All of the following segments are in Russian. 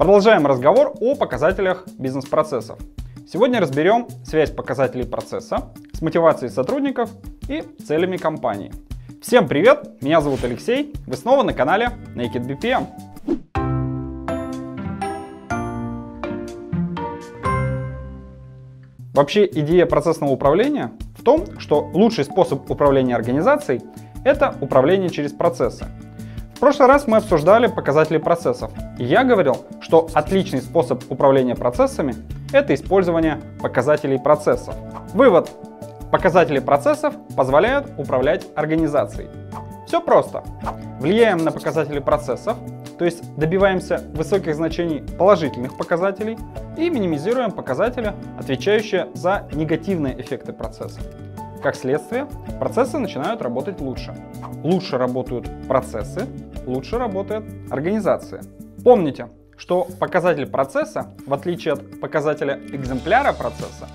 Продолжаем разговор о показателях бизнес-процессов. Сегодня разберем связь показателей процесса с мотивацией сотрудников и целями компании. Всем привет, меня зовут Алексей, вы снова на канале Naked BPM. Вообще идея процессного управления в том, что лучший способ управления организацией – это управление через процессы. В прошлый раз мы обсуждали показатели процессов, я говорил, что отличный способ управления процессами – это использование показателей процессов. Вывод. Показатели процессов позволяют управлять организацией. Все просто. Влияем на показатели процессов, то есть добиваемся высоких значений положительных показателей и минимизируем показатели, отвечающие за негативные эффекты процесса. Как следствие, процессы начинают работать лучше. Лучше работают процессы, лучше работает организация. Помните, что показатель процесса, в отличие от показателя экземпляра процесса,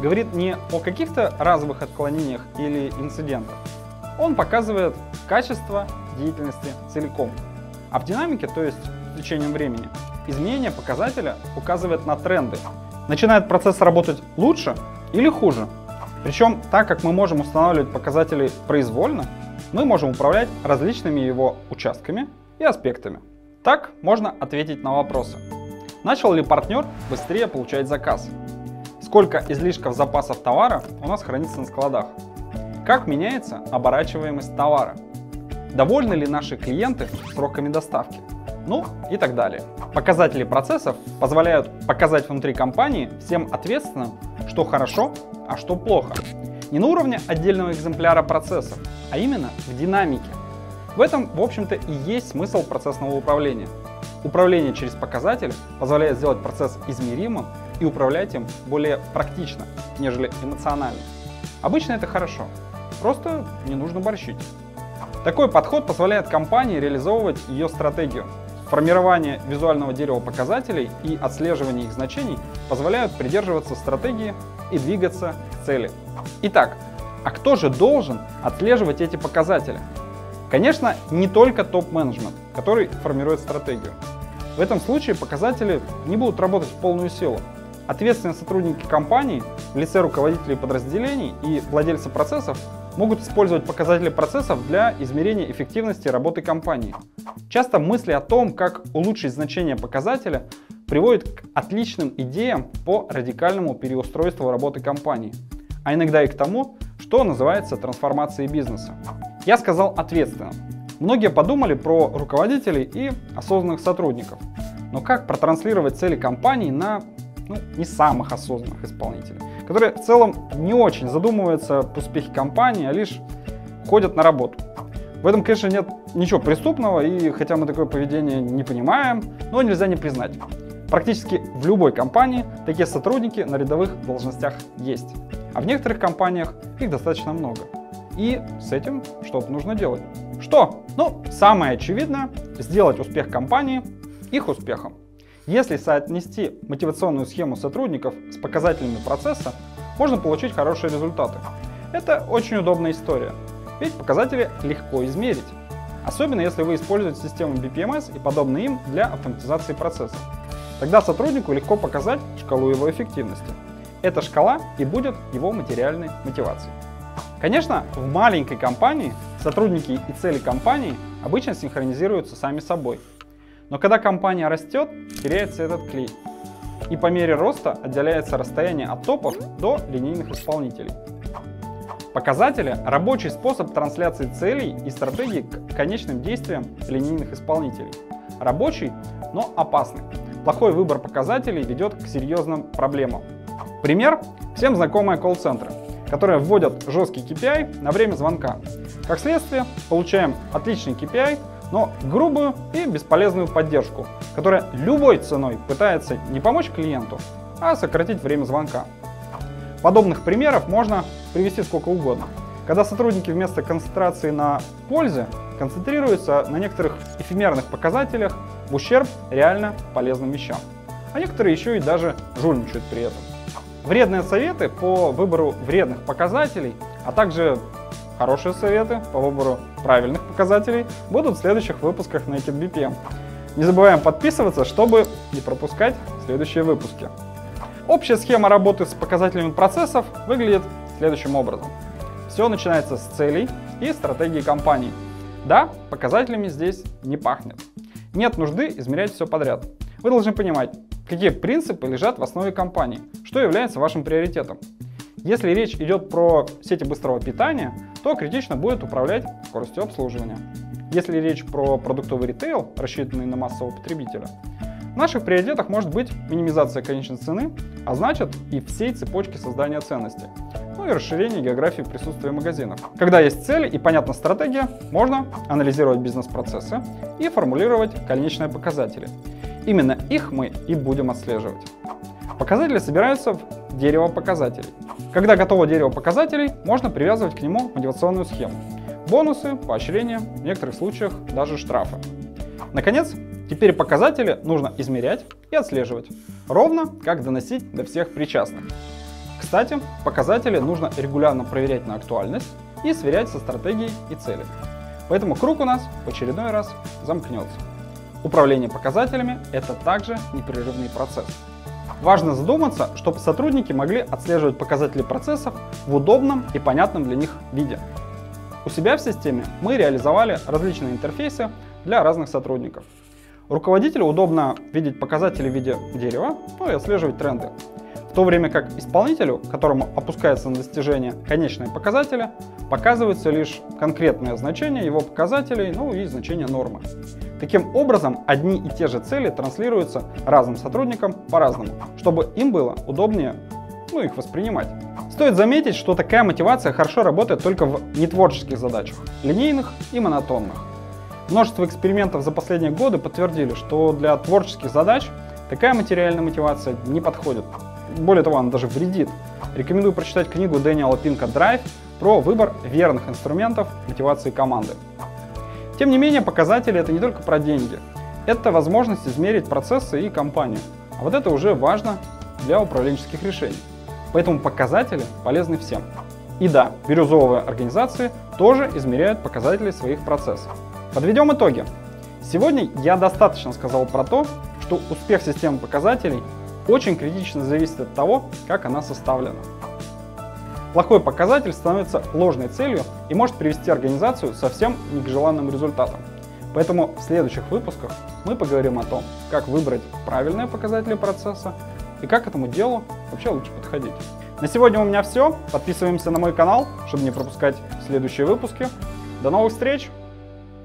говорит не о каких-то разовых отклонениях или инцидентах. Он показывает качество деятельности целиком. А в динамике, то есть с течением времени, изменение показателя указывает на тренды. Начинает процесс работать лучше или хуже, причем, так как мы можем устанавливать показатели произвольно, мы можем управлять различными его участками и аспектами. Так можно ответить на вопросы. Начал ли партнер быстрее получать заказ? Сколько излишков запасов товара у нас хранится на складах? Как меняется оборачиваемость товара? Довольны ли наши клиенты сроками доставки? Ну и так далее. Показатели процессов позволяют показать внутри компании всем ответственным, что хорошо, а что плохо. Не на уровне отдельного экземпляра процессов, а именно в динамике. В этом, в общем-то, и есть смысл процессного управления. Управление через показатель позволяет сделать процесс измеримым и управлять им более практично, нежели эмоционально. Обычно это хорошо, просто не нужно борщить. Такой подход позволяет компании реализовывать ее стратегию, Формирование визуального дерева показателей и отслеживание их значений позволяют придерживаться стратегии и двигаться к цели. Итак, а кто же должен отслеживать эти показатели? Конечно, не только топ-менеджмент, который формирует стратегию. В этом случае показатели не будут работать в полную силу. Ответственные сотрудники компании в лице руководителей подразделений и владельца процессов могут использовать показатели процессов для измерения эффективности работы компании. Часто мысли о том, как улучшить значение показателя, приводят к отличным идеям по радикальному переустройству работы компании, а иногда и к тому, что называется трансформацией бизнеса. Я сказал ответственно. Многие подумали про руководителей и осознанных сотрудников. Но как протранслировать цели компании на ну, не самых осознанных исполнителей? которые в целом не очень задумываются об успехе компании, а лишь ходят на работу. В этом, конечно, нет ничего преступного, и хотя мы такое поведение не понимаем, но нельзя не признать. Практически в любой компании такие сотрудники на рядовых должностях есть. А в некоторых компаниях их достаточно много. И с этим что-то нужно делать. Что? Ну, самое очевидное, сделать успех компании их успехом. Если соотнести мотивационную схему сотрудников с показателями процесса, можно получить хорошие результаты. Это очень удобная история, ведь показатели легко измерить. Особенно если вы используете систему BPMS и подобные им для автоматизации процесса. Тогда сотруднику легко показать шкалу его эффективности. Эта шкала и будет его материальной мотивацией. Конечно, в маленькой компании сотрудники и цели компании обычно синхронизируются сами собой – но когда компания растет, теряется этот клей. И по мере роста отделяется расстояние от топов до линейных исполнителей. Показатели – рабочий способ трансляции целей и стратегий к конечным действиям линейных исполнителей. Рабочий, но опасный. Плохой выбор показателей ведет к серьезным проблемам. Пример – всем знакомые колл-центры, которые вводят жесткий KPI на время звонка. Как следствие, получаем отличный KPI, но грубую и бесполезную поддержку, которая любой ценой пытается не помочь клиенту, а сократить время звонка. Подобных примеров можно привести сколько угодно. Когда сотрудники вместо концентрации на пользе концентрируются на некоторых эфемерных показателях в ущерб реально полезным вещам. А некоторые еще и даже жульничают при этом. Вредные советы по выбору вредных показателей, а также Хорошие советы по выбору правильных показателей будут в следующих выпусках Naked BPM. Не забываем подписываться, чтобы не пропускать следующие выпуски. Общая схема работы с показателями процессов выглядит следующим образом. Все начинается с целей и стратегии компании. Да, показателями здесь не пахнет. Нет нужды измерять все подряд. Вы должны понимать, какие принципы лежат в основе компании, что является вашим приоритетом. Если речь идет про сети быстрого питания, то критично будет управлять скоростью обслуживания. Если речь про продуктовый ритейл, рассчитанный на массового потребителя, в наших приоритетах может быть минимизация конечной цены, а значит и всей цепочки создания ценности, ну и расширение географии присутствия магазинов. Когда есть цели и понятна стратегия, можно анализировать бизнес-процессы и формулировать конечные показатели. Именно их мы и будем отслеживать. Показатели собираются в дерево показателей. Когда готово дерево показателей, можно привязывать к нему мотивационную схему. Бонусы, поощрения, в некоторых случаях даже штрафы. Наконец, Теперь показатели нужно измерять и отслеживать, ровно как доносить до всех причастных. Кстати, показатели нужно регулярно проверять на актуальность и сверять со стратегией и целями. Поэтому круг у нас в очередной раз замкнется. Управление показателями – это также непрерывный процесс. Важно задуматься, чтобы сотрудники могли отслеживать показатели процессов в удобном и понятном для них виде. У себя в системе мы реализовали различные интерфейсы для разных сотрудников – Руководителю удобно видеть показатели в виде дерева, ну и отслеживать тренды. В то время как исполнителю, которому опускается на достижение конечные показатели, показываются лишь конкретные значения его показателей, ну и значения нормы. Таким образом, одни и те же цели транслируются разным сотрудникам по-разному, чтобы им было удобнее ну, их воспринимать. Стоит заметить, что такая мотивация хорошо работает только в нетворческих задачах, линейных и монотонных. Множество экспериментов за последние годы подтвердили, что для творческих задач такая материальная мотивация не подходит. Более того, она даже вредит. Рекомендую прочитать книгу Дэниела Пинка «Драйв» про выбор верных инструментов мотивации команды. Тем не менее, показатели это не только про деньги. Это возможность измерить процессы и компанию. А вот это уже важно для управленческих решений. Поэтому показатели полезны всем. И да, бирюзовые организации тоже измеряют показатели своих процессов. Подведем итоги. Сегодня я достаточно сказал про то, что успех системы показателей очень критично зависит от того, как она составлена. Плохой показатель становится ложной целью и может привести организацию совсем не к желанным результатам. Поэтому в следующих выпусках мы поговорим о том, как выбрать правильные показатели процесса и как к этому делу вообще лучше подходить. На сегодня у меня все. Подписываемся на мой канал, чтобы не пропускать следующие выпуски. До новых встреч!